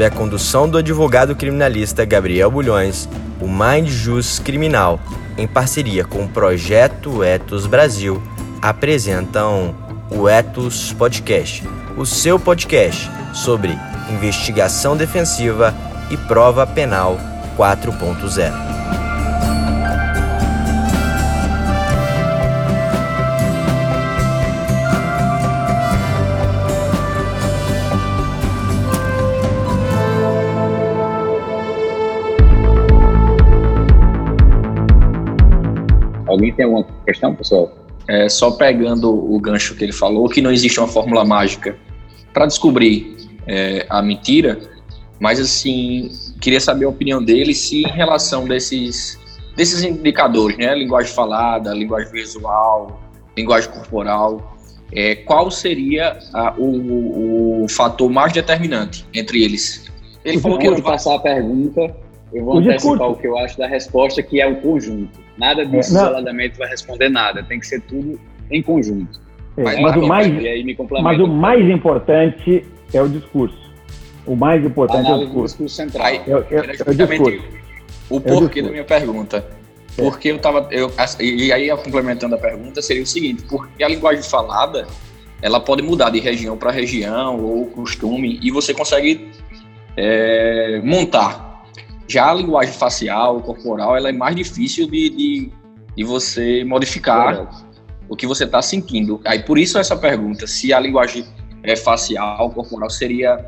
sob a condução do advogado criminalista Gabriel Bulhões, o Mind Jus Criminal, em parceria com o Projeto Etos Brasil, apresentam o Etos Podcast, o seu podcast sobre investigação defensiva e prova penal 4.0. Alguém tem alguma questão, pessoal? É, só pegando o gancho que ele falou, que não existe uma fórmula mágica para descobrir é, a mentira, mas assim, queria saber a opinião dele se em relação desses, desses indicadores, né, linguagem falada, linguagem visual, linguagem corporal, é, qual seria a, o, o, fator mais determinante entre eles? Ele falou que não passar a pergunta, eu vou o antecipar discurso. o que eu acho da resposta, que é o conjunto. Nada disso é, isoladamente vai responder nada. Tem que ser tudo em conjunto. É, mas, mas, o mais, mas o mais importante é o discurso. O mais importante é o discurso. discurso central. Aí, é, é, é o discurso. O porquê da minha pergunta. É. Porque eu tava. Eu, e aí, complementando a pergunta, seria o seguinte: porque a linguagem falada ela pode mudar de região para região ou costume, e você consegue é, montar já a linguagem facial, corporal, ela é mais difícil de, de, de você modificar o que você está sentindo. Aí por isso essa pergunta, se a linguagem é facial, corporal, seria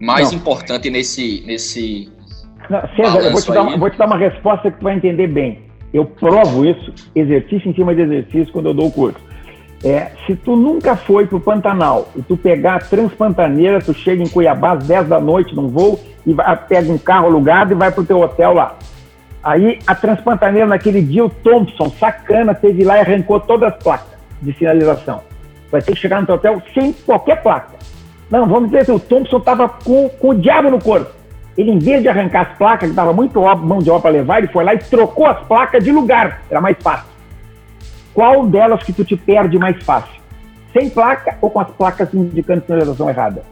mais Não. importante nesse nesse. Não, César, eu vou, te dar uma, vou te dar uma resposta que tu vai entender bem. Eu provo isso, exercício em cima de exercício, quando eu dou o curso. É, se tu nunca foi para o Pantanal e tu pegar a Transpantaneira, tu chega em Cuiabá às 10 da noite num voo e vai, pega um carro alugado e vai pro teu hotel lá. Aí a Transpantaneira, naquele dia, o Thompson, sacana, teve lá e arrancou todas as placas de sinalização. Vai ter que chegar no teu hotel sem qualquer placa. Não, vamos dizer que o Thompson estava com, com o diabo no corpo. Ele, em vez de arrancar as placas, que dava muito mão de obra para levar, ele foi lá e trocou as placas de lugar. Era mais fácil. Qual delas que tu te perde mais fácil? Sem placa ou com as placas indicando sinalização errada?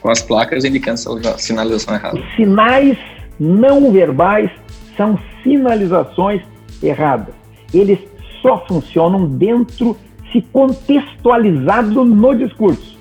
com as placas indicando sinalização errada. Os sinais não verbais são sinalizações erradas. Eles só funcionam dentro, se contextualizado no discurso.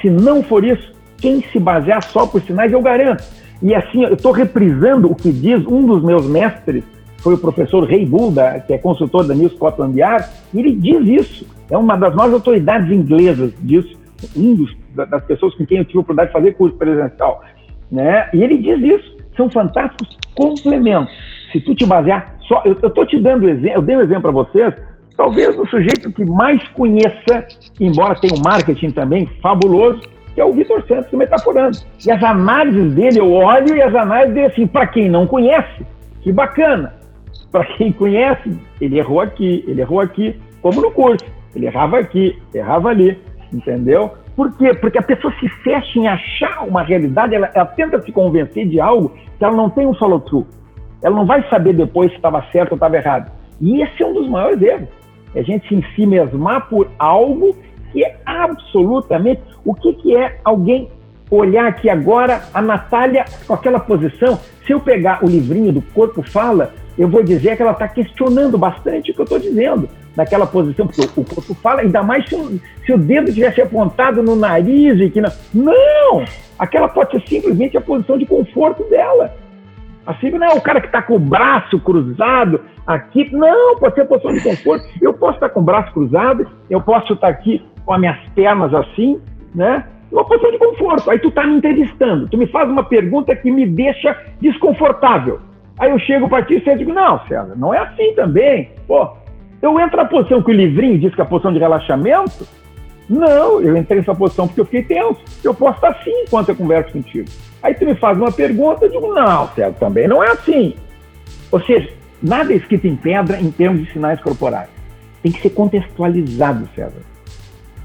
Se não for isso, quem se basear só por sinais, eu garanto. E assim, eu estou reprisando o que diz um dos meus mestres, foi o professor Ray Bulda, que é consultor da New Scotland Yard, e ele diz isso. É uma das maiores autoridades inglesas disso, um dos das pessoas com quem eu tive a oportunidade de fazer curso presencial, né? E ele diz isso, são fantásticos complementos. Se tu te basear só, eu estou te dando exemplo, eu dei um exemplo para vocês, talvez o sujeito que mais conheça, embora tenha um marketing também fabuloso, que é o Vitor Santos, metaforando. E as análises dele, eu olho e as análises dele, assim, para quem não conhece, que bacana. Para quem conhece, ele errou aqui, ele errou aqui, como no curso. Ele errava aqui, errava ali, entendeu? Por quê? Porque a pessoa se fecha em achar uma realidade, ela, ela tenta se convencer de algo que ela não tem um follow-through. Ela não vai saber depois se estava certo ou estava errado. E esse é um dos maiores erros. É a gente se si mesmar por algo que é absolutamente. O que, que é alguém olhar aqui agora a Natália com aquela posição? Se eu pegar o livrinho do Corpo Fala, eu vou dizer que ela está questionando bastante o que eu estou dizendo naquela posição, porque o, corpo fala, ainda mais se o, se o dedo tivesse apontado no nariz e que não. Não! Aquela pode ser simplesmente a posição de conforto dela. Assim, não é o cara que está com o braço cruzado aqui. Não, pode ser a posição de conforto. Eu posso estar com o braço cruzado, eu posso estar aqui com as minhas pernas assim, né? Uma posição de conforto. Aí tu está me entrevistando, tu me faz uma pergunta que me deixa desconfortável. Aí eu chego para ti e digo, não, César, não é assim também. Pô, eu entro na posição que o livrinho diz que é a posição de relaxamento. Não, eu entrei nessa posição porque eu fiquei tenso. Eu posso estar assim enquanto eu converso contigo. Aí tu me faz uma pergunta, eu digo, não, César, também não é assim. Ou seja, nada é escrito em pedra em termos de sinais corporais. Tem que ser contextualizado, César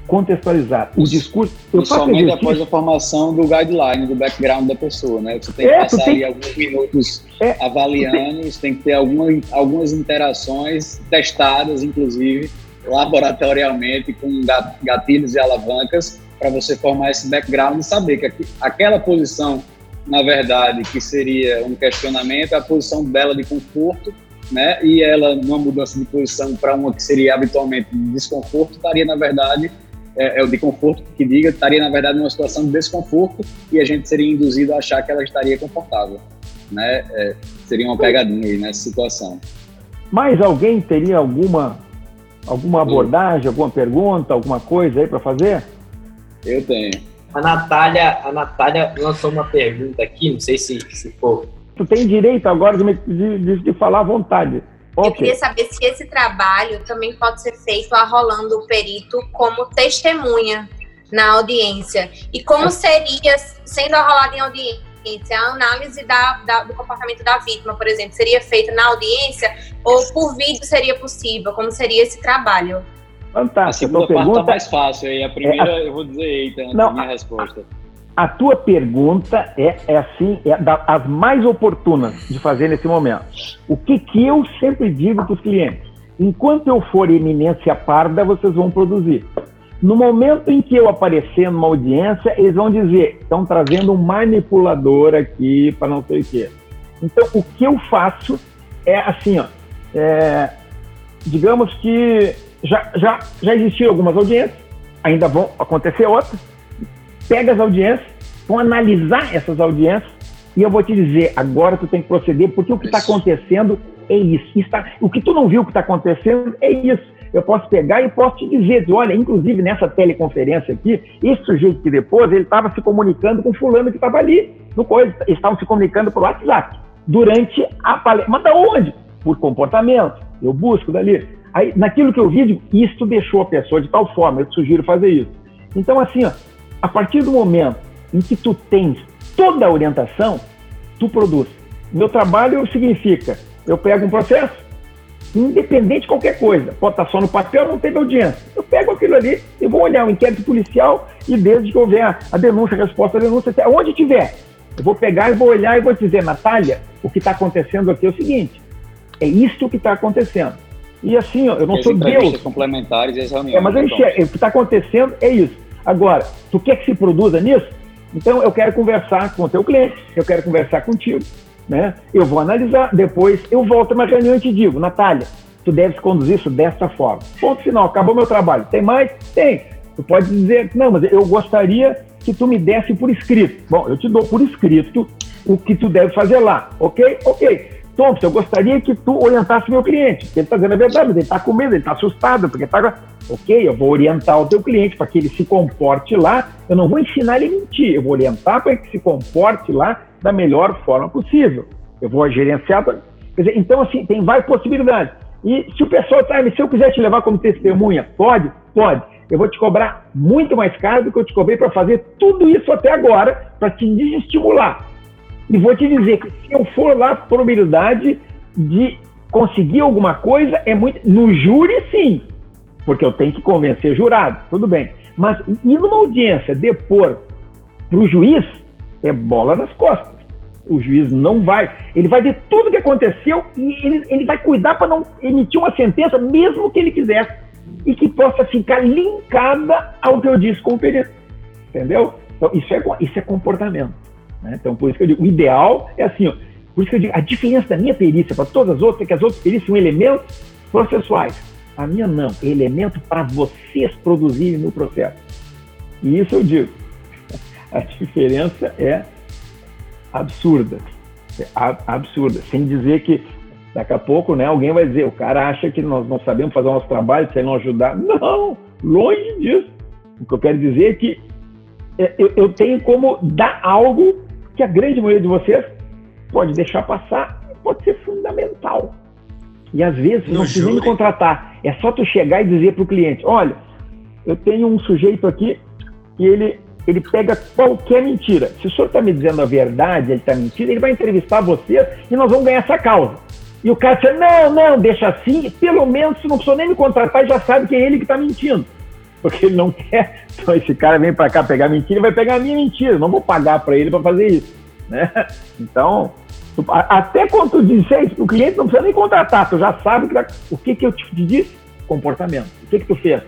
contextualizar. O discurso. Eu e somente após a formação do guideline, do background da pessoa, né? Você tem que é, passar tem... alguns minutos é, avaliando, você tem que ter alguma, algumas interações testadas, inclusive, laboratorialmente, com gatilhos e alavancas, para você formar esse background e saber que aquela posição na verdade, que seria um questionamento, a posição dela de conforto, né? E ela, numa mudança de posição para uma que seria habitualmente de desconforto, estaria, na verdade, é, é, o de conforto que diga, estaria, na verdade, numa situação de desconforto e a gente seria induzido a achar que ela estaria confortável, né? É, seria uma pegadinha aí nessa situação. Mais alguém teria alguma alguma abordagem, alguma pergunta, alguma coisa aí para fazer? Eu tenho. A Natália, a Natália lançou uma pergunta aqui, não sei se, se for. Tu tem direito agora de, de, de falar à vontade. Okay. Eu queria saber se esse trabalho também pode ser feito arrolando o perito como testemunha na audiência. E como seria sendo arrolado em audiência? A análise da, da, do comportamento da vítima, por exemplo, seria feita na audiência ou por vídeo seria possível? Como seria esse trabalho? Fantástico. A segunda parte está mais fácil aí. A primeira é, a... eu vou dizer eita antes Não, da minha resposta. A tua pergunta é, é assim, é das mais oportunas de fazer nesse momento. O que, que eu sempre digo para os clientes? Enquanto eu for eminência parda, vocês vão produzir. No momento em que eu aparecer numa audiência, eles vão dizer: estão trazendo um manipulador aqui para não sei o quê. Então, o que eu faço é assim: ó, é, digamos que já, já, já existiram algumas audiências, ainda vão acontecer outras. Pega as audiências, vão analisar essas audiências e eu vou te dizer, agora tu tem que proceder, porque o que está acontecendo é isso. Está, o que tu não viu que está acontecendo é isso. Eu posso pegar e posso te dizer, olha, inclusive nessa teleconferência aqui, esse sujeito que depois, ele estava se comunicando com fulano que estava ali, no coisa, eles estavam se comunicando por WhatsApp, durante a palestra. Mas da onde? Por comportamento. Eu busco dali. Aí, naquilo que eu vi, isso deixou a pessoa de tal forma, eu te sugiro fazer isso. Então, assim, ó, a partir do momento em que tu tens toda a orientação, tu produz. Meu trabalho significa, eu pego um processo, independente de qualquer coisa, pode estar só no papel, não teve audiência. Eu pego aquilo ali e vou olhar o inquérito policial e desde que houver a denúncia, a resposta à denúncia, onde tiver, eu vou pegar e vou olhar e vou dizer, Natália, o que está acontecendo aqui é o seguinte, é isso que está acontecendo. E assim, eu não sou Deus. complementares e as reuniões. É, mas eu enxergo, o que está acontecendo é isso. Agora, tu quer que se produza nisso? Então, eu quero conversar com o teu cliente, eu quero conversar contigo, né? Eu vou analisar, depois eu volto a uma reunião e te digo, Natália, tu deves conduzir isso desta forma. Ponto final, acabou meu trabalho. Tem mais? Tem. Tu pode dizer, não, mas eu gostaria que tu me desse por escrito. Bom, eu te dou por escrito o que tu deve fazer lá, ok? Ok. Thompson, eu gostaria que tu orientasse meu cliente. Ele está dizendo a verdade, ele está com medo, ele está assustado, porque está. Ok, eu vou orientar o teu cliente para que ele se comporte lá. Eu não vou ensinar ele a mentir, eu vou orientar para que se comporte lá da melhor forma possível. Eu vou gerenciar. Quer dizer, então, assim, tem várias possibilidades. E se o pessoal tá, se eu quiser te levar como testemunha, pode? Pode. Eu vou te cobrar muito mais caro do que eu te cobrei para fazer tudo isso até agora, para te desestimular. E vou te dizer que se eu for lá, a probabilidade de conseguir alguma coisa é muito. No júri, sim, porque eu tenho que convencer jurado, tudo bem. Mas ir numa audiência depor para o juiz é bola nas costas. O juiz não vai. Ele vai ver tudo o que aconteceu e ele, ele vai cuidar para não emitir uma sentença, mesmo que ele quisesse, e que possa ficar linkada ao que eu disse com o perito. Entendeu? Então, isso é, isso é comportamento. Né? Então, por isso que eu digo, o ideal é assim, ó, por isso que eu digo, a diferença da minha perícia para todas as outras é que as outras perícias são elementos processuais. A minha não, é elemento para vocês produzirem no processo. E isso eu digo, a diferença é absurda. É absurda. Sem dizer que daqui a pouco né, alguém vai dizer, o cara acha que nós não sabemos fazer o nosso trabalho se ele não ajudar. Não, longe disso. O que eu quero dizer é que é, eu, eu tenho como dar algo que a grande maioria de vocês pode deixar passar, pode ser fundamental. E às vezes não precisa nem contratar. É só tu chegar e dizer para o cliente: olha, eu tenho um sujeito aqui e ele, ele pega qualquer mentira. Se o senhor está me dizendo a verdade, ele está mentindo, ele vai entrevistar você e nós vamos ganhar essa causa. E o cara diz: não, não, deixa assim, pelo menos se não precisa nem me contratar, já sabe que é ele que está mentindo. Porque ele não quer. Então esse cara vem para cá pegar mentira, vai pegar a minha mentira. Não vou pagar para ele para fazer isso. Né? Então, até quando tu isso, o cliente não precisa nem contratar, tu já sabe que, o que, que eu te disse? Comportamento. O que, que tu fez?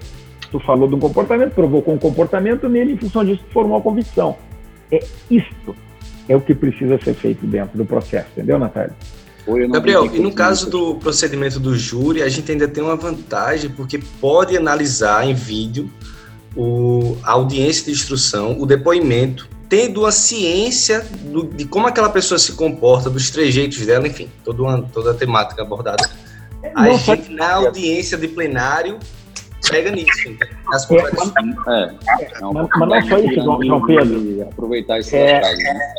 Tu falou de um comportamento, provocou um comportamento nele, em função disso, tu formou uma convicção. É isto. é o que precisa ser feito dentro do processo, entendeu, Natália? Gabriel, e no caso do procedimento do júri, a gente ainda tem uma vantagem, porque pode analisar em vídeo o, a audiência de instrução, o depoimento, tendo a ciência do, de como aquela pessoa se comporta, dos trejeitos dela, enfim, toda, uma, toda a temática abordada. A Não, gente, na audiência de plenário, pega nisso, nas contradições. É, é, é, mas, mas não é só isso, João, Pedro. Aproveitar esse é, né?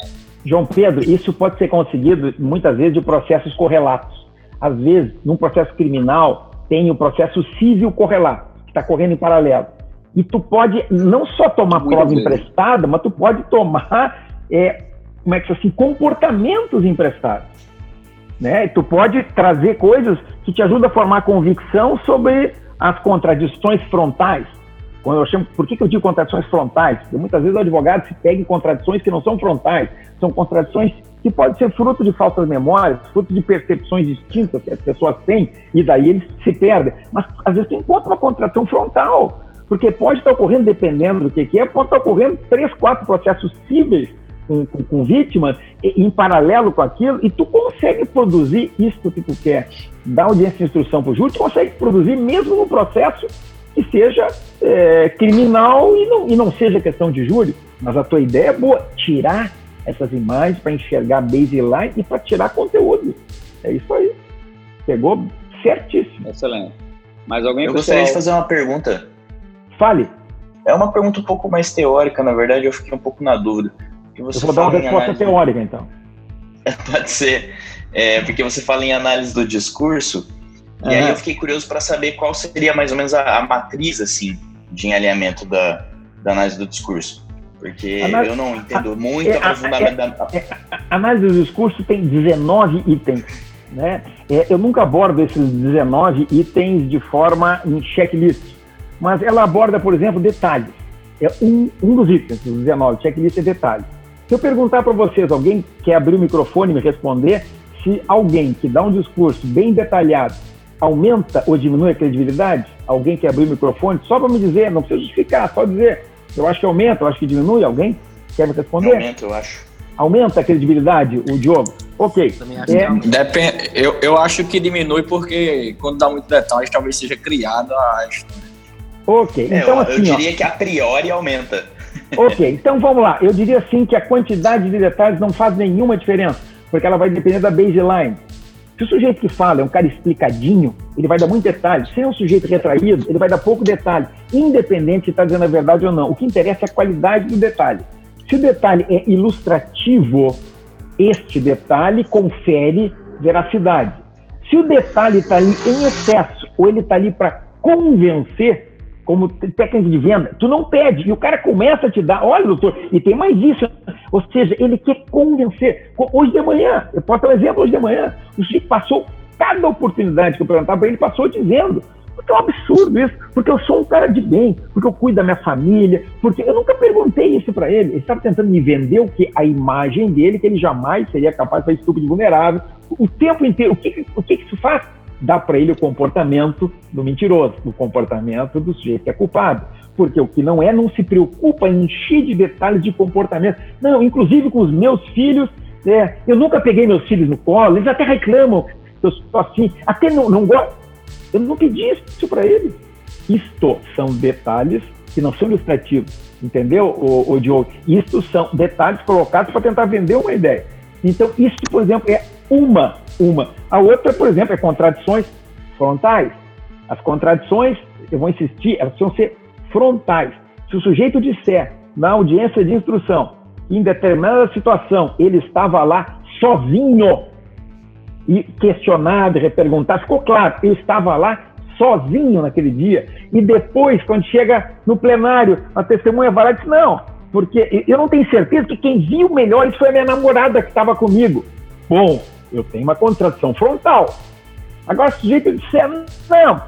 João Pedro, isso pode ser conseguido muitas vezes de processos correlatos. Às vezes, num processo criminal, tem o processo civil correlato, que está correndo em paralelo. E tu pode não só tomar Muito prova emprestada, mas tu pode tomar, é, como é que assim, comportamentos emprestados. Né? E tu pode trazer coisas que te ajudam a formar convicção sobre as contradições frontais. Quando eu chamo, por que, que eu digo contradições frontais? Porque muitas vezes o advogado se pega em contradições que não são frontais, são contradições que podem ser fruto de falsas memórias, fruto de percepções distintas que as pessoas têm, e daí eles se perdem. Mas às vezes tu encontra uma contradição frontal, porque pode estar ocorrendo, dependendo do que, que é, pode estar ocorrendo três, quatro processos cíveis com, com, com vítimas em paralelo com aquilo, e tu consegue produzir isso que tu quer, dar audiência de instrução para o júri, tu consegue produzir mesmo no processo que seja é, criminal e não, e não seja questão de júri. Mas a tua ideia é boa, tirar essas imagens para enxergar baseline e para tirar conteúdo. É isso aí. Pegou certíssimo. Excelente. Mas alguém Eu gostaria de fazer uma pergunta. Fale. É uma pergunta um pouco mais teórica, na verdade, eu fiquei um pouco na dúvida. Eu vou dar uma resposta análise... teórica, então. Pode ser. É, porque você fala em análise do discurso, e aí eu fiquei curioso para saber qual seria mais ou menos a, a matriz assim de alinhamento da, da análise do discurso. Porque eu não entendo muito é, aprofundamento é. É, a análise do discurso tem 19 itens. Né? É, eu nunca abordo esses 19 itens de forma em checklist, mas ela aborda, por exemplo, detalhes. É um, um dos itens, dos 19, checklist é detalhes. Se eu perguntar para vocês, alguém quer abrir o microfone e me responder, se alguém que dá um discurso bem detalhado aumenta ou diminui a credibilidade? Alguém que abriu o microfone só para me dizer, não precisa justificar, só dizer. Eu acho que aumenta, eu acho que diminui. Alguém quer me responder? Aumenta, eu acho. Aumenta a credibilidade, o Diogo? Ok. É... Depende, eu, eu acho que diminui porque quando dá muito detalhe, talvez seja criada a história. Ok, é, então eu, assim. Eu diria ó, que a priori aumenta. Ok, então vamos lá. Eu diria assim que a quantidade de detalhes não faz nenhuma diferença, porque ela vai depender da baseline. Se o sujeito que fala é um cara explicadinho, ele vai dar muito detalhe. Se é um sujeito retraído, ele vai dar pouco detalhe, independente se está dizendo a verdade ou não. O que interessa é a qualidade do detalhe. Se o detalhe é ilustrativo, este detalhe confere veracidade. Se o detalhe está ali em excesso, ou ele está ali para convencer, como técnico de venda, tu não pede, e o cara começa a te dar, olha, doutor, e tem mais isso, ou seja, ele quer convencer. Hoje de manhã, eu posso dar um exemplo hoje de manhã, o Chico passou cada oportunidade que eu perguntava para ele, passou dizendo, porque é um absurdo isso, porque eu sou um cara de bem, porque eu cuido da minha família, porque eu nunca perguntei isso para ele, ele estava tentando me vender o que a imagem dele, que ele jamais seria capaz de fazer estúpido vulnerável, o tempo inteiro, o que, o que isso faz? Dá para ele o comportamento do mentiroso, o comportamento do sujeito que é culpado. Porque o que não é não se preocupa em encher de detalhes de comportamento. Não, inclusive com os meus filhos, é, eu nunca peguei meus filhos no colo, eles até reclamam que eu sou assim, até não, não gosto. Eu não pedi isso para eles. Isto são detalhes que não são ilustrativos, entendeu, o, o Diogo? Isto são detalhes colocados para tentar vender uma ideia. Então, isso, por exemplo, é uma uma. A outra, por exemplo, é contradições frontais. As contradições, eu vou insistir, elas precisam ser frontais. Se o sujeito disser na audiência de instrução, em determinada situação, ele estava lá sozinho, e questionado, reperguntado, ficou claro, ele estava lá sozinho naquele dia. E depois, quando chega no plenário, a testemunha vai lá e diz: Não, porque eu não tenho certeza que quem viu melhor isso foi a minha namorada que estava comigo. Bom, eu tenho uma contradição frontal. Agora, se sujeito disser, não,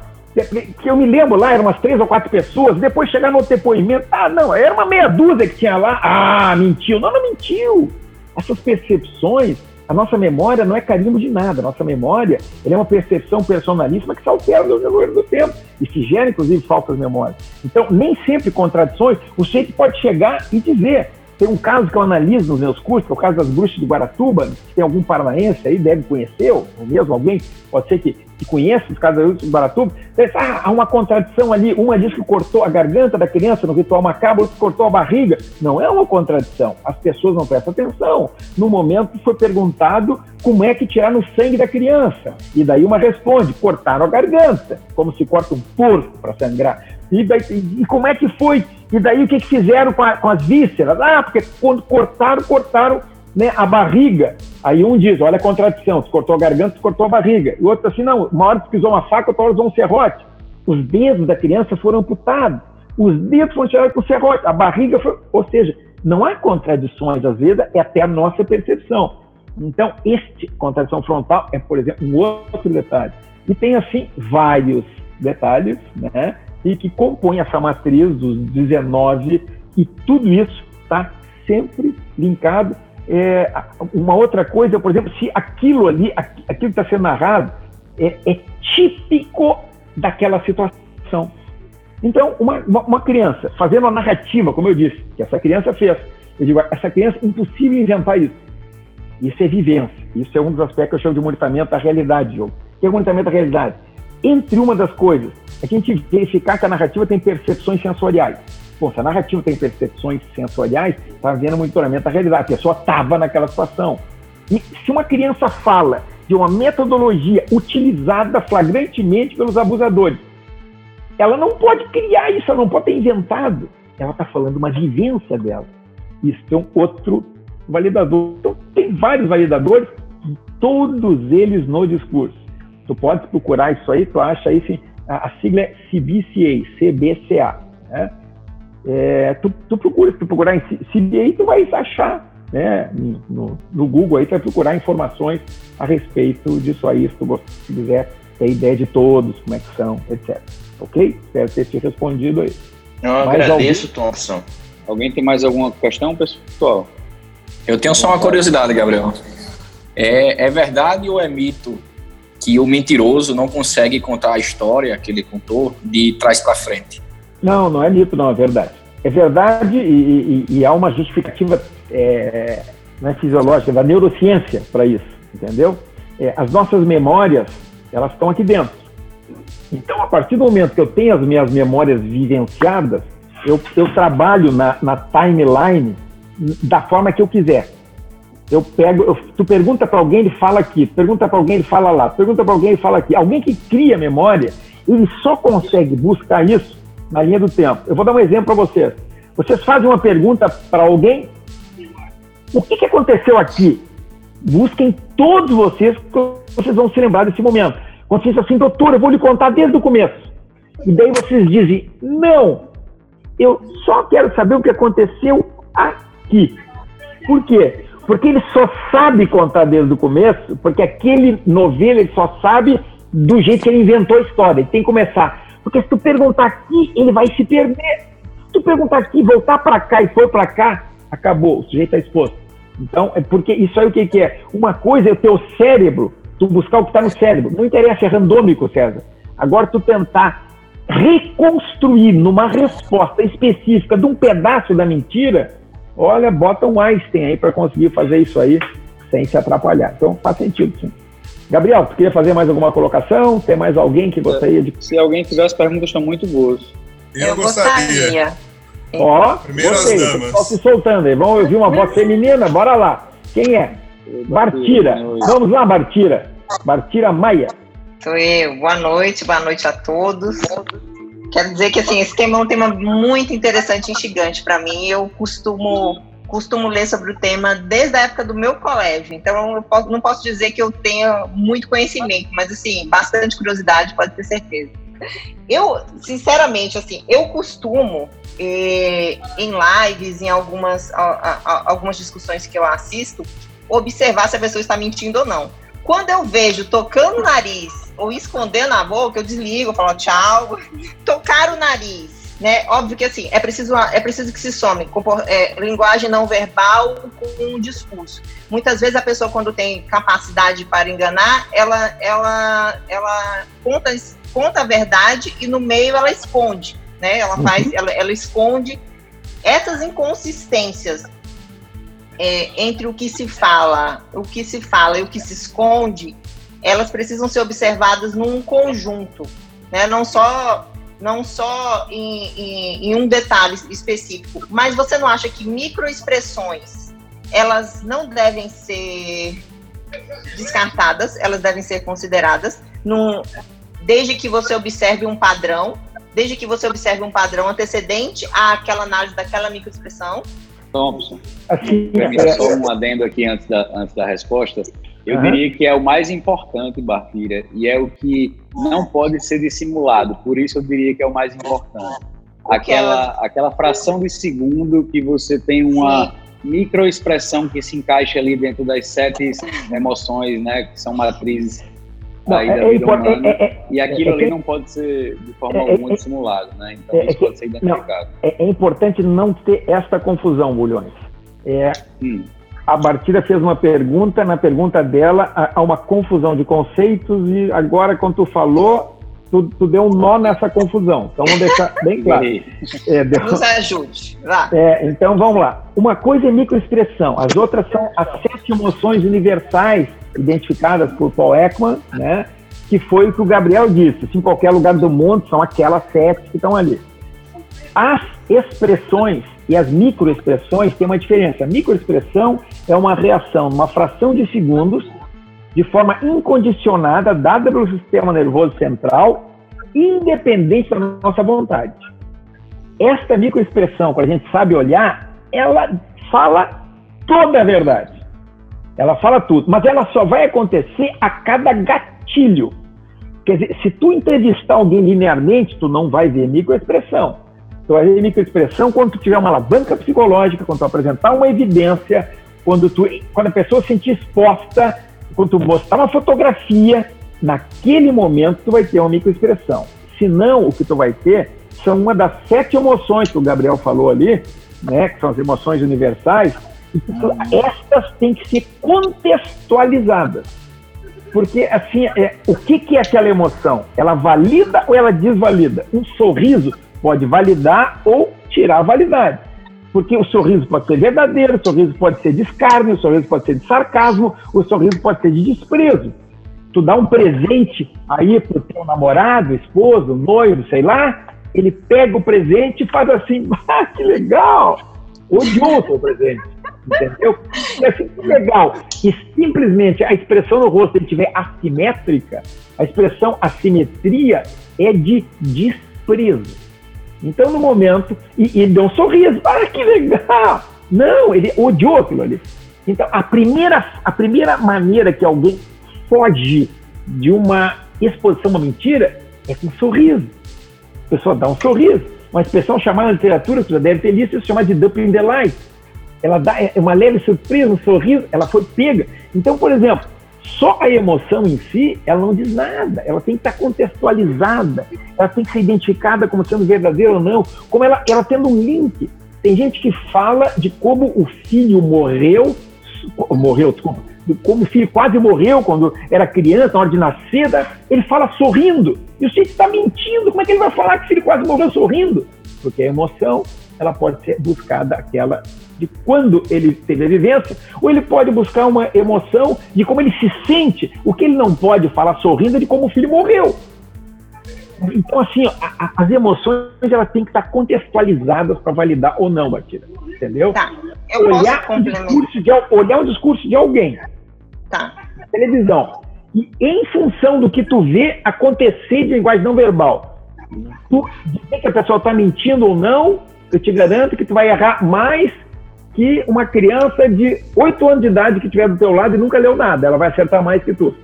que eu me lembro lá, eram umas três ou quatro pessoas, depois chegar no depoimento, ah, não, era uma meia dúzia que tinha lá, ah, mentiu. Não, não mentiu. Essas percepções, a nossa memória não é carimbo de nada, a nossa memória é uma percepção personalíssima que se altera no decorrer do tempo e se gera, inclusive, falsas memórias. Então, nem sempre contradições, o sujeito pode chegar e dizer, Tem um caso que eu analiso nos meus cursos, que é o caso das bruxas de Guaratuba. Se tem algum paranaense aí, deve conhecer, ou mesmo alguém, pode ser que, que conheça os casos das bruxas de Guaratuba. Diz, ah, há uma contradição ali. Uma diz que cortou a garganta da criança no ritual macabro, outra cortou a barriga. Não é uma contradição. As pessoas não prestam atenção. No momento foi perguntado como é que tiraram o sangue da criança. E daí uma responde, cortaram a garganta, como se corta um porco para sangrar. E, daí, e como é que foi? E daí o que, que fizeram com, a, com, as vísceras? Ah, porque quando cortaram, cortaram né, a barriga. Aí um diz, olha a contradição, se cortou a garganta, se cortou a barriga. E o outro assim, não, uma hora tu pisou uma faca, outra hora usou um serrote. Os dedos da criança foram amputados. Os dedos foram tirados com o serrote. A barriga foi... Ou seja, não há contradições, às vezes, é até a nossa percepção. Então, este contradição frontal é, por exemplo, um outro detalhe. E tem, assim, vários detalhes, né? E que compõe essa matriz dos 19, e tudo isso está sempre linkado. É, uma outra coisa, por exemplo, se aquilo ali, aquilo que está sendo narrado, é, é, típico daquela situação. Então, uma, uma criança fazendo a narrativa, como eu disse, que essa criança fez, eu digo, essa criança, impossível inventar isso. Isso é vivência. Isso é um dos aspectos que eu chamo de monitoramento da realidade, jogo. O que é monitoramento da realidade? Entre uma das coisas é que a gente verificar que a narrativa tem percepções sensoriais. Bom, se a narrativa tem percepções sensoriais, está vendo monitoramento da realidade. A pessoa estava naquela situação. E se uma criança fala de uma metodologia utilizada flagrantemente pelos abusadores, ela não pode criar isso, ela não pode ter inventado. Ela está falando uma vivência dela. Isso é um outro validador. Então, tem vários validadores, todos eles no discurso. Tu pode procurar isso aí, tu acha aí, sim, a, a sigla é CBCA, CBCA. Né? É, tu, tu procura, se tu procurar em CBA, tu vai achar né, no, no, Google aí, tu vai procurar informações a respeito disso aí, se tu se quiser ter ideia de todos, como é que são, etc. Ok? Espero ter te respondido aí. Eu agradeço, alguém... Thompson. Alguém tem mais alguma questão, pessoal? Eu tenho só uma curiosidade, Gabriel. É, é verdade ou é mito que o mentiroso não consegue contar a história que ele contou de trás para frente. Não, não é mito, não, é verdade. É verdade e, e, e há uma justificativa é, né, fisiológica da neurociência para isso, entendeu? É, as nossas memórias, elas estão aqui dentro. Então, a partir do momento que eu tenho as minhas memórias vivenciadas, eu, eu trabalho na, na timeline da forma que eu quiser. Eu pego, eu, tu pergunta para alguém, ele fala aqui, pergunta para alguém, ele fala lá, pergunta para alguém, ele fala aqui. Alguém que cria memória, ele só consegue buscar isso na linha do tempo. Eu vou dar um exemplo para vocês. Vocês fazem uma pergunta para alguém, o que, que aconteceu aqui? Busquem todos vocês, vocês vão se lembrar desse momento. Quando vocês assim, doutor, eu vou lhe contar desde o começo. E daí vocês dizem, não, eu só quero saber o que aconteceu aqui. Por quê? Porque ele só sabe contar desde o começo, porque aquele novelo ele só sabe do jeito que ele inventou a história. Ele tem que começar. Porque se tu perguntar aqui, ele vai se perder. Se tu perguntar aqui, voltar para cá e for para cá, acabou, o sujeito está exposto. Então, é porque isso aí o que, que é? Uma coisa é o teu cérebro, tu buscar o que está no cérebro. Não interessa, é randômico, César. Agora, tu tentar reconstruir numa resposta específica de um pedaço da mentira, olha, bota um Einstein aí para conseguir fazer isso aí sem se atrapalhar. Então faz sentido, sim. Gabriel, tu queria fazer mais alguma colocação? Tem mais alguém que gostaria de. Se alguém tiver, as perguntas estão muito boas. Eu, Eu gostaria. Ó, Primeiro as damas. Estou se soltando aí. Vamos ouvir uma voz feminina? Bora lá. Quem é? Bartira. Vamos lá, Bartira. Bartira Maia. Sou eu. Boa noite, boa noite a todos. Quero dizer que assim, esse tema é um tema muito interessante e instigante para mim. Eu costumo costumo ler sobre o tema desde a época do meu colégio. Então eu posso, não posso dizer que eu tenha muito conhecimento, mas assim, bastante curiosidade, pode ter certeza. Eu, sinceramente, assim, eu costumo eh, em lives, em algumas, a, a, algumas discussões que eu assisto, observar se a pessoa está mentindo ou não. Quando eu vejo tocando o nariz ou escondendo a boca, eu desligo, falo tchau, tocar o nariz. Né? Óbvio que assim, é preciso, é preciso que se some é, linguagem não verbal com um discurso. Muitas vezes a pessoa, quando tem capacidade para enganar, ela, ela, ela conta, conta a verdade e no meio ela esconde. Né? Ela faz, uhum. ela, ela esconde essas inconsistências é, entre o que se fala, o que se fala e o que se esconde, elas precisam ser observadas num conjunto, né? Não só não só em, em, em um detalhe específico, mas você não acha que microexpressões elas não devem ser descartadas, elas devem ser consideradas num, desde que você observe um padrão, desde que você observe um padrão antecedente àquela análise daquela microexpressão. Thompson, assim, é, só um adendo aqui antes da, antes da resposta. Eu uhum. diria que é o mais importante, Bartira, e é o que não pode ser dissimulado. Por isso eu diria que é o mais importante. Aquela, aquela fração de segundo que você tem uma microexpressão que se encaixa ali dentro das sete emoções, né, que são matrizes não, aí é, da vida humana, é, é, e aquilo ali não pode ser de forma alguma dissimulado, né? Então isso pode ser identificado. Não, é, importante não ter esta confusão, Bulhões. É, hum a Bartira fez uma pergunta, na pergunta dela há uma confusão de conceitos e agora quando tu falou, tu, tu deu um nó nessa confusão. Então vamos deixar bem claro. É, deu... Nos ajude. Vá. É, então vamos lá. Uma coisa é microexpressão, as outras são as sete emoções universais identificadas por Paul Ekman, né? Que foi o que o Gabriel disse. Assim, em qualquer lugar do mundo são aquelas sete que estão ali. As expressões e as microexpressões têm uma diferença. A microexpressão é uma reação numa fração de segundos, de forma incondicionada, dada pelo sistema nervoso central, independente da nossa vontade. Esta microexpressão, quando a gente sabe olhar, ela fala toda a verdade. Ela fala tudo, mas ela só vai acontecer a cada gatilho. Quer dizer, se tu entrevistar alguém linearmente, tu não vai ver microexpressão. Tu vai ver microexpressão quando tu tiver uma alavanca psicológica, quando tu apresentar uma evidência, quando, tu, quando a pessoa se sentir exposta, quando tu mostrar uma fotografia, naquele momento tu vai ter uma microexpressão. Se não, o que tu vai ter são uma das sete emoções que o Gabriel falou ali, né, que são as emoções universais, e estas têm que ser contextualizadas. Porque, assim, é, o que, que é aquela emoção? Ela valida ou ela desvalida? Um sorriso pode validar ou tirar a validade. Porque o sorriso pode ser verdadeiro, o sorriso pode ser de escárnio, o sorriso pode ser de sarcasmo, o sorriso pode ser de desprezo. Tu dá um presente aí pro teu namorado, esposo, noivo, sei lá, ele pega o presente e faz assim, ah, que legal! Odiou o teu presente, entendeu? E assim, que legal. E simplesmente a expressão no rosto ele tiver assimétrica, a expressão assimetria é de desprezo. Então, no momento, e, ele deu um sorriso, ah, que legal! Não, ele odiou aquilo ali. Então, a primeira, a primeira maneira que alguém foge de uma exposição, uma mentira, é com um sorriso. A pessoa dá um sorriso. Uma expressão chamada na literatura, você já deve ter visto, isso chamada de dumping delight. Ela dá é uma leve surpresa, um sorriso, ela foi pega. Então, por exemplo, só a emoção em si, ela não diz nada. Ela tem que estar contextualizada. Ela tem que ser identificada como sendo verdadeira ou não. Como ela, ela tendo um link. Tem gente que fala de como o filho morreu, morreu, desculpa, como o filho quase morreu quando era criança, na hora de nascer, ele fala sorrindo. E o filho está mentindo. Como é que ele vai falar que o filho quase morreu sorrindo? Porque a emoção, ela pode ser buscada aquela de quando ele teve a vivência, ou ele pode buscar uma emoção de como ele se sente, o que ele não pode falar sorrindo é de como o filho morreu. Então, assim, a, a, as emoções elas têm que estar contextualizadas para validar ou não, Batida. Entendeu? Tá. olhar, um discurso de, olhar discurso de alguém tá. na televisão e, em função do que tu vê acontecer de linguagem não verbal, tu dizer que a pessoa está mentindo ou não, eu te garanto que tu vai errar mais que uma criança de 8 anos de idade que estiver do teu lado e nunca leu nada. Ela vai acertar mais que tu.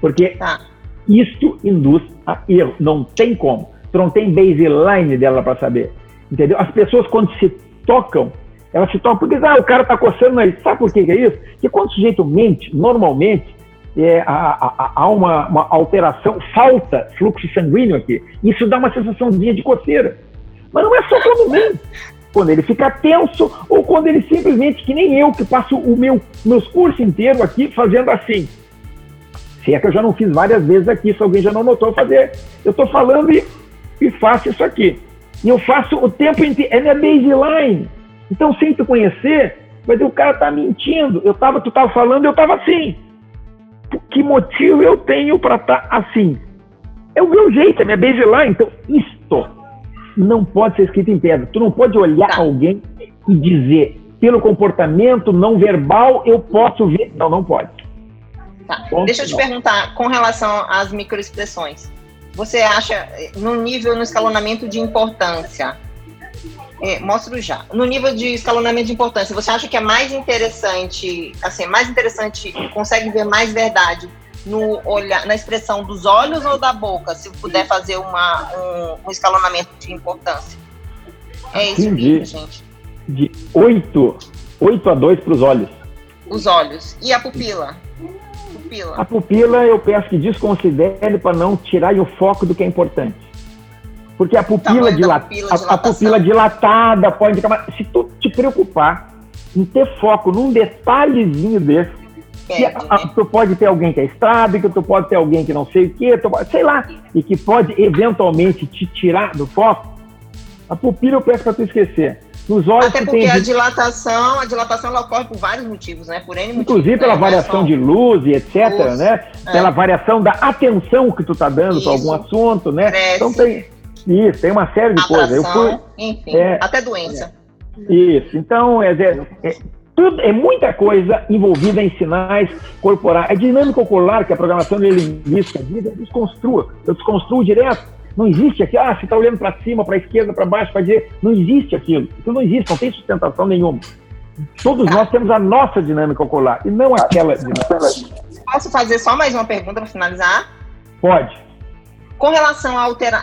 Porque tá. isto induz a erro. Não tem como. Tu não tem baseline dela para saber. Entendeu? As pessoas, quando se tocam, elas se tocam porque ah, o cara está coçando aí. Sabe por que, que é isso? Porque quando o sujeito mente, normalmente, é, há, há uma, uma, alteração, falta fluxo sanguíneo aqui. Isso dá uma sensaçãozinha de coceira. Mas não é só quando mente quando ele fica tenso ou quando ele simplesmente, que nem eu, que passo o meu meus cursos inteiro aqui fazendo assim. Se é que eu já não fiz várias vezes aqui, se alguém já não notou fazer. Eu estou falando e, e faço isso aqui. E eu faço o tempo inteiro. É minha baseline. Então, sem te conhecer, Mas o cara tá mentindo. Eu tava, tu tava falando, eu tava assim. Que motivo eu tenho para estar tá assim? É o meu jeito, é minha baseline. Então, isto não pode ser escrito em pedra. Tu não pode olhar tá. alguém e dizer, pelo comportamento não verbal, eu posso ver. Não, não pode. Tá. Deixa eu te não. perguntar, com relação às microexpressões. Você acha, no nível, no escalonamento de importância, é, mostro já. No nível de escalonamento de importância, você acha que é mais interessante, assim, mais interessante, consegue ver mais verdade no olhar, na expressão dos olhos ou da boca, se puder fazer uma, um, um escalonamento de importância? É isso, Entendi. gente. De 8, 8 a 2 para os olhos. Os olhos. E a pupila? pupila? A pupila eu peço que desconsidere para não tirar o foco do que é importante. Porque a pupila, dilat... pupila a, a, pupila dilatada pode ficar. Se tu te preocupar em ter foco num detalhezinho desse, que a, a, tu pode ter alguém que é que tu pode ter alguém que não sei o que, sei lá, e que pode eventualmente te tirar do foco, a pupila eu peço para tu esquecer. Nos olhos Até porque tem... a dilatação, a dilatação ela ocorre por vários motivos, né? Por N Inclusive motivos, pela né? variação de luz e etc, luz, né? É. Pela variação da atenção que tu tá dando para algum assunto, né? Cresce. Então tem isso, tem uma série de coisas. Eu fui, enfim, é, até doença. Isso. Então, é, é, tudo, é muita coisa envolvida em sinais corporais. A dinâmica ocular, que a programação linguística diz, eu desconstruo. Eu desconstruo direto. Não existe aqui, ah, você está olhando para cima, para a esquerda, para baixo, para dizer, não existe aquilo. Isso não existe, não tem sustentação nenhuma. Todos nós temos a nossa dinâmica ocular e não aquela dinâmica. Posso fazer só mais uma pergunta para finalizar? Pode. Com relação à, altera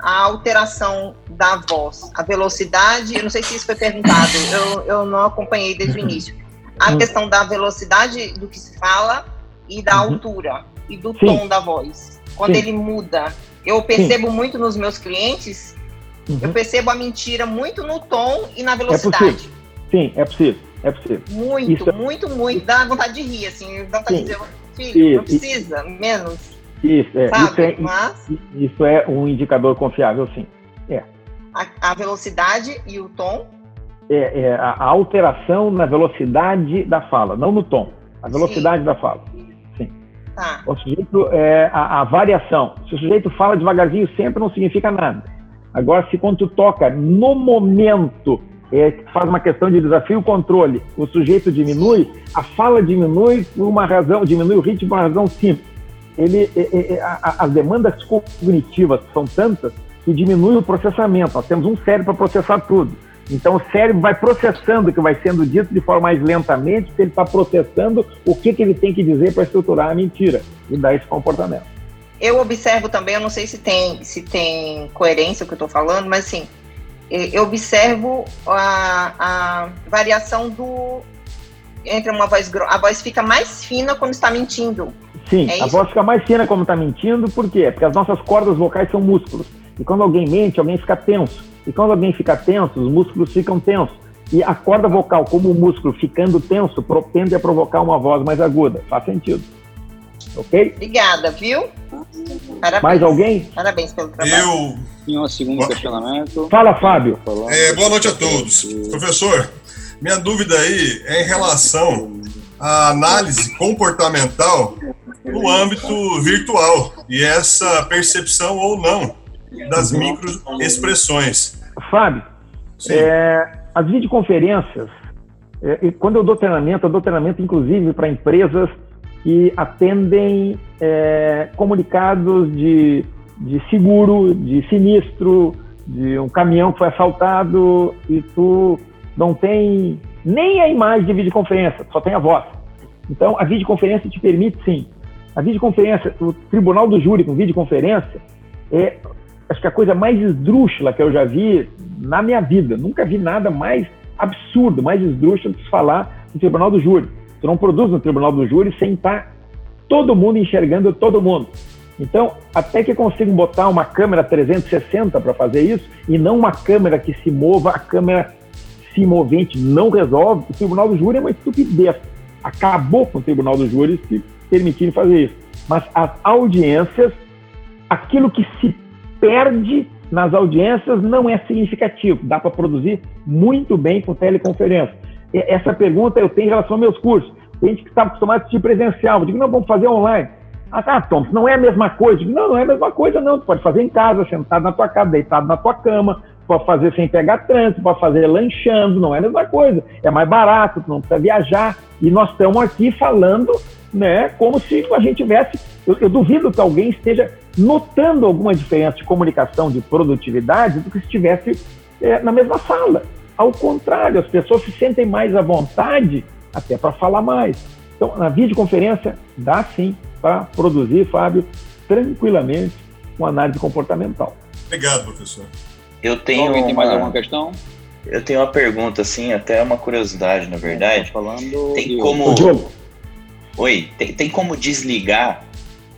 alteração da voz, a velocidade, eu não sei se isso foi perguntado, eu, eu não acompanhei desde o início. A uhum. questão da velocidade do que se fala e da uhum. altura e do Sim. tom da voz. Quando Sim. ele muda, eu percebo Sim. muito nos meus clientes, uhum. eu percebo a mentira muito no tom e na velocidade. É. Sim, é possível. É possível. Muito, isso, é muito, muito. Dá vontade de rir, assim. Dá vontade de dizer, filho, não precisa, menos. Isso é, Sabe? isso é, Mas, isso é um indicador confiável, sim. É. A, a velocidade e o tom? É, é, a alteração na velocidade da fala, não no tom. A velocidade sim. da fala. Tá. O sujeito, é, a, a, variação. Se o sujeito fala devagarzinho sempre, não significa nada. Agora, se quando tu toca no momento, é, faz uma questão de desafio controle, o sujeito diminui, a fala diminui por uma razão, diminui o ritmo por uma razão simples. Ele, é a, as demandas cognitivas são tantas que diminui o processamento. Nós temos um cérebro para processar tudo. Então o cérebro vai processando o que vai sendo dito de forma mais lentamente, porque ele está processando o que, que ele tem que dizer para estruturar a mentira e dar esse comportamento. Eu observo também, eu não sei se tem, se tem coerência o que eu estou falando, mas assim, eu observo a, a variação do entre uma voz a voz fica mais fina quando está mentindo. Sim, é a voz fica mais fina quando está mentindo, por quê? Porque as nossas cordas vocais são músculos. E quando alguém mente, alguém fica tenso. E quando alguém fica tenso, os músculos ficam tensos. E a corda vocal, como o músculo ficando tenso, tende a provocar uma voz mais aguda. Faz sentido. Ok? Obrigada, viu? Parabéns. Mais alguém? Parabéns pelo trabalho. Eu. Tinha um segundo boa... questionamento. Fala, Fábio. É, boa noite a todos. Professor, minha dúvida aí é em relação à análise comportamental no âmbito virtual e essa percepção ou não das microexpressões. Fábio, é, as videoconferências, é, quando eu dou treinamento, eu dou treinamento inclusive para empresas que atendem é, comunicados de, de seguro, de sinistro, de um caminhão que foi assaltado e tu não tem nem a imagem de videoconferência, só tem a voz. Então, a videoconferência te permite, sim. A videoconferência, o tribunal do júri com videoconferência, é acho que a coisa mais esdrúxula que eu já vi na minha vida. Nunca vi nada mais absurdo, mais esdrúxulo de se falar no tribunal do júri. Tu não produz no tribunal do júri sem estar todo mundo enxergando todo mundo. Então, até que consigo botar uma câmera 360 para fazer isso e não uma câmera que se mova, a câmera movente não resolve. O tribunal do júri é uma estupidez. Acabou com o tribunal do júri se permitirem fazer isso. Mas as audiências, aquilo que se perde nas audiências não é significativo. Dá para produzir muito bem com teleconferência. essa pergunta eu tenho em relação aos meus cursos. Tem gente que está acostumado a assistir presencial. Eu digo, não, vamos fazer online. Ah, tá, não é a mesma coisa. Digo, não, não é a mesma coisa, não. Tu pode fazer em casa, sentado na tua casa, deitado na tua cama, pode fazer sem pegar trânsito, pode fazer lanchando, não é a mesma coisa. É mais barato, não precisa viajar. E nós estamos aqui falando, né, como se a gente tivesse. Eu, eu duvido que alguém esteja notando alguma diferença de comunicação, de produtividade, do que se estivesse é, na mesma sala. Ao contrário, as pessoas se sentem mais à vontade até para falar mais. Então, na videoconferência, dá sim para produzir, Fábio, tranquilamente com análise comportamental. Obrigado, professor. Eu tenho Alguém tem mais alguma questão? Eu tenho uma pergunta, assim, até uma curiosidade, na verdade. falando. Tem como. Oi, tem, tem como desligar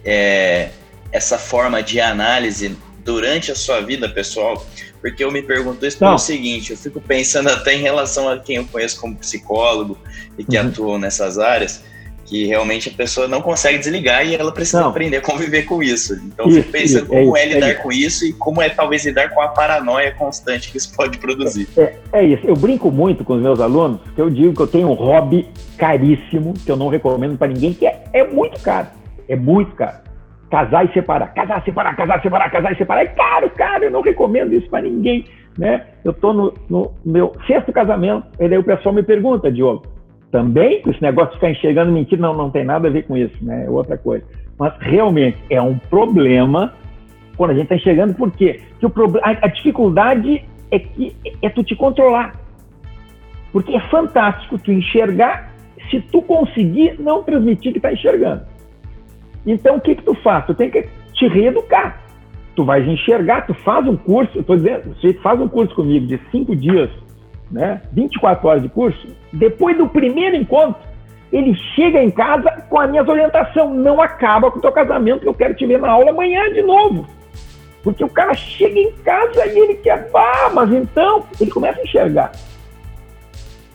é, essa forma de análise durante a sua vida pessoal? Porque eu me pergunto isso pelo seguinte, eu fico pensando até em relação a quem eu conheço como psicólogo e que uhum. atuam nessas áreas, que realmente a pessoa não consegue desligar e ela precisa não. aprender a conviver com isso. Então isso, fico pensando isso, como é, é lidar é com isso e como é talvez lidar com a paranoia constante que isso pode produzir. É, é, isso. Eu brinco muito com os meus alunos, que eu digo que eu tenho um hobby caríssimo, que eu não recomendo para ninguém, que é, é muito caro. É muito caro casar e separar, casar, separar, casar, separar, casar e separar. É caro, caro, eu não recomendo isso para ninguém. Né? Eu estou no, no, meu sexto casamento, e daí o pessoal me pergunta, Diogo, também esse negócio de ficar enxergando mentira, não, não tem nada a ver com isso, né? É outra coisa. Mas realmente é um problema quando a gente está enxergando, por quê? Porque o problema, a, a dificuldade é que é tu te controlar. Porque é fantástico tu enxergar se tu conseguir não transmitir que está enxergando. Então, o que, que tu faz? Tu tem que te reeducar. Tu vais enxergar, tu faz um curso, eu tô dizendo, você faz um curso comigo de cinco dias, né? 24 horas de curso, depois do primeiro encontro, ele chega em casa com a minha orientação. Não acaba com o teu casamento, eu quero te ver na aula amanhã de novo. Porque o cara chega em casa e ele quer, ah, mas então, ele começa a enxergar.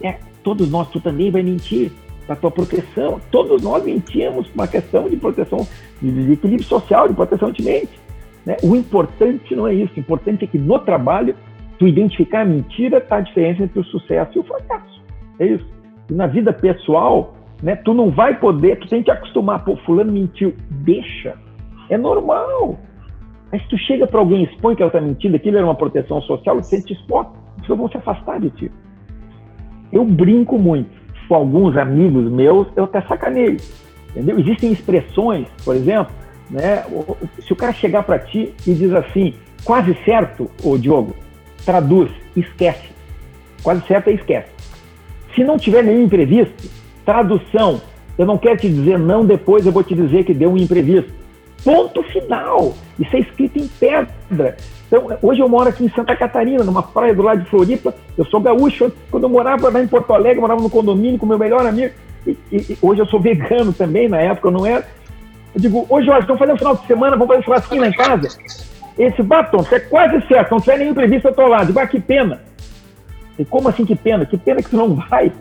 É, todos nós, tu também vai mentir da tua proteção. Todos nós mentimos uma questão de proteção, de, equilíbrio social, de proteção de mente. Né? O importante não é isso. O importante é que no trabalho, tu identificar a mentira, está a diferença entre o sucesso e o fracasso. É isso. E na vida pessoal, né, tu não vai poder, tu tem que acostumar, pô, fulano mentiu, deixa. É normal. Mas tu chega para alguém e expõe que ela está mentindo, aquilo era uma proteção social, você te expõe, as pessoas vão se afastar de ti. Eu brinco muito com alguns amigos meus, eu até sacaneio. Entendeu? Existem expressões, por exemplo, né? Se o cara chegar para ti e diz assim, quase certo, o Diogo, traduz, esquece. Quase certo é esquece. Se não tiver nenhum imprevisto, tradução, eu não quero te dizer não, depois eu vou te dizer que deu um imprevisto. Ponto final. Isso é escrito em pedra. Então, hoje eu moro aqui em Santa Catarina, numa praia do lado de Floripa. Eu sou gaúcho. Quando eu morava lá em Porto Alegre, eu morava no condomínio com meu melhor amigo. E, e, hoje eu sou vegano também, na época eu não era. Eu digo, hoje, Jorge, vamos fazer um final de semana, vamos fazer um churrasquinho lá em casa. Esse batom, você é quase certo, não tiver nenhum imprevisto, eu tô lá. Eu digo, ah, que pena. E como assim que pena? Que pena que tu não vai.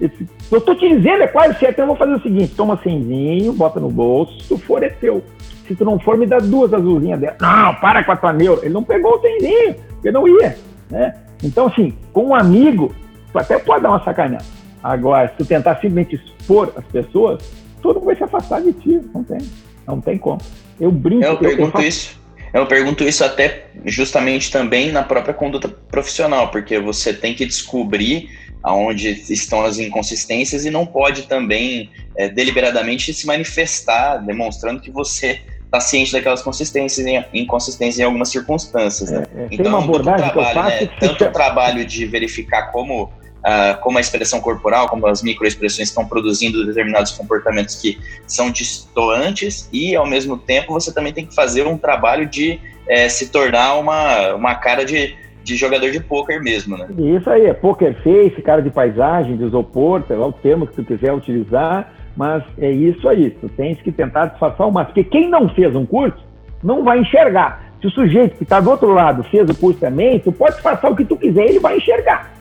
Esse, eu tô te dizendo, é quase certo. Então eu vou fazer o seguinte: toma cenzinho, bota no bolso, se tu for, é teu. Se tu não for, me dá duas azulzinhas dela. Não, para com a tua neura. Ele não pegou o cenzinho, porque não ia. Né? Então, assim, com um amigo, tu até pode dar uma sacanagem. Agora, se tu tentar simplesmente expor as pessoas, todo mundo vai se afastar de ti. Não tem. Não tem como. Eu brinco. Eu pergunto eu faço... isso. Eu pergunto isso até justamente também na própria conduta profissional, porque você tem que descobrir aonde estão as inconsistências e não pode também é, deliberadamente se manifestar demonstrando que você está ciente daquelas consistências inconsistências em algumas circunstâncias. Né? É, é, então, uma abordagem trabalho, que eu faço né, tanto o trabalho de verificar como, uh, como a expressão corporal, como as microexpressões estão produzindo determinados comportamentos que são distoantes e, ao mesmo tempo, você também tem que fazer um trabalho de é, se tornar uma, uma cara de, de jogador de pôquer mesmo, né? Isso aí, é poker face, cara de paisagem, de isopor, sei lá o termo que tu quiser utilizar, mas é isso aí, tu tens que tentar disfarçar o máximo. Porque quem não fez um curso não vai enxergar. Se o sujeito que está do outro lado fez o curso também, tu pode disfarçar o que tu quiser, ele vai enxergar.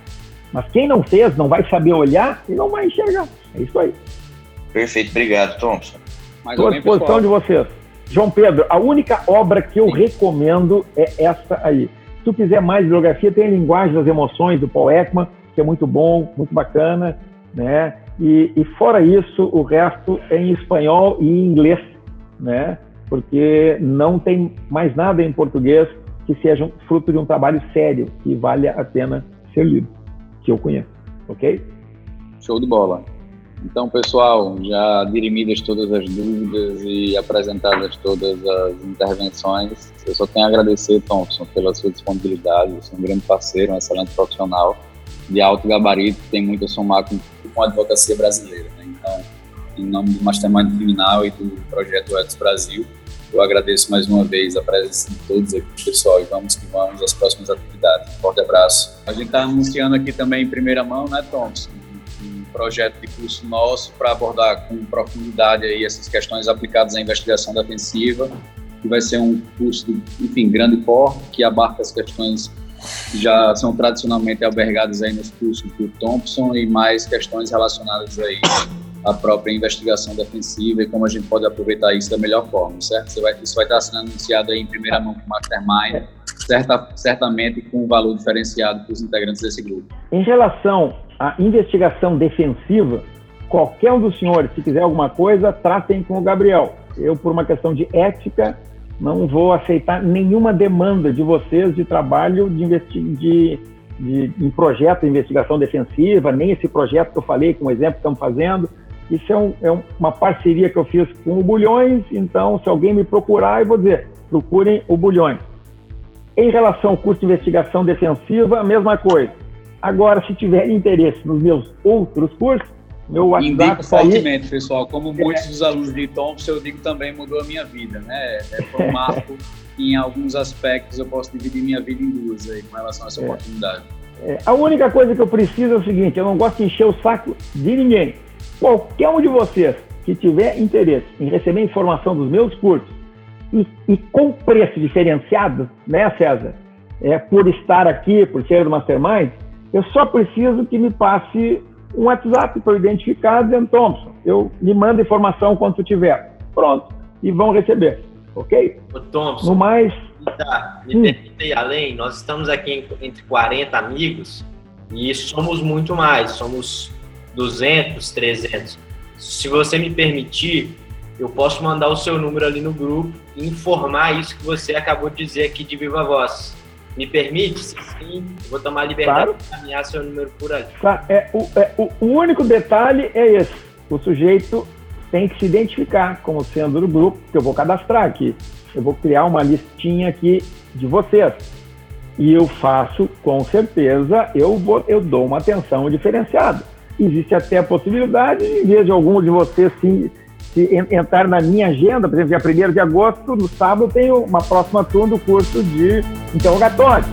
Mas quem não fez, não vai saber olhar e não vai enxergar. É isso aí. Perfeito, obrigado, Thompson. Estou à disposição de vocês. João Pedro, a única obra que eu recomendo é essa aí. Se tu quiser mais bibliografia, tem a Linguagem das Emoções, do Paul Ekman, que é muito bom, muito bacana, né? E, e fora isso, o resto é em espanhol e em inglês, né? Porque não tem mais nada em português que seja fruto de um trabalho sério que vale a pena ser lido, que eu conheço, ok? Show de bola. Então, pessoal, já dirimidas todas as dúvidas e apresentadas todas as intervenções, eu só tenho a agradecer, Thompson, pela sua disponibilidade. Você é um grande parceiro, um excelente profissional de alto gabarito, tem muito a somar com, com a advocacia brasileira. Né? Então, em nome do Mastermind Criminal e do Projeto Etos Brasil, eu agradeço mais uma vez a presença de todos aqui, pessoal, e vamos que vamos às próximas atividades. Um forte abraço. A gente está anunciando aqui também em primeira mão, né, Thompson? projeto de curso nosso para abordar com profundidade aí essas questões aplicadas à investigação defensiva, que vai ser um curso enfim, grande porte, que abarca as questões que já são tradicionalmente albergadas aí nos cursos do Thompson e mais questões relacionadas aí à própria investigação defensiva e como a gente pode aproveitar isso da melhor forma, certo? Isso vai, isso vai estar sendo anunciado aí em primeira mão com o Mastermind, certa, certamente com um valor diferenciado para os integrantes desse grupo. Em relação à investigação defensiva, qualquer um dos senhores, se quiser alguma coisa, tratem com o Gabriel. Eu, por uma questão de ética, não vou aceitar nenhuma demanda de vocês de trabalho de, de, de, em projeto de investigação defensiva, nem esse projeto que eu falei, com o exemplo que estamos fazendo. Isso é, um, é, uma parceria que eu fiz com o Bulhões, então, se alguém me procurar, eu vou dizer, procurem o Bulhões. Em relação ao curso de investigação defensiva, a mesma coisa. Agora, se tiver interesse nos meus outros cursos, meu WhatsApp Indico tá fortemente, pessoal. Como muitos dos alunos de Thompson, eu digo também mudou a minha vida, né? Foi um marco em alguns aspectos, eu posso dividir minha vida em duas aí, com relação a essa é. oportunidade. É, a única coisa que eu preciso é o seguinte, eu não gosto de encher o saco de ninguém. Qualquer um de vocês que tiver interesse em receber informação dos meus cursos, e, e com preço diferenciado, né, César? É, por estar aqui, por ser do Mastermind, eu só preciso que me passe um WhatsApp para identificar dizendo, Thompson, eu me mando informação quando tiver. Pronto. E vão receber. Ok? Ô, Thompson, no mais. Tá, me hum. permita ir além, nós estamos aqui entre 40 amigos e somos muito mais, somos 200, 300. Se você me permitir, eu posso mandar o seu número ali no grupo e informar isso que você acabou de dizer aqui de viva voz. Me permite? Sim, vou tomar a liberdade claro. de encaminhar seu número por ali. Tá, é, o, é, o único detalhe é esse. O sujeito tem que se identificar como sendo do grupo, que eu vou cadastrar aqui. Eu vou criar uma listinha aqui de vocês. E eu faço, com certeza, eu, vou, eu dou uma atenção diferenciada. Existe até a possibilidade, em vez de algum de vocês se se entrar na minha agenda, por exemplo, dia 1 de agosto, no sábado, tenho uma próxima turma do curso de interrogatório.